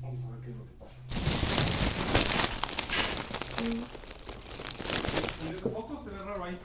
Vamos a ver qué es lo que pasa. ¿Se ve poco? Se ve raro ahí.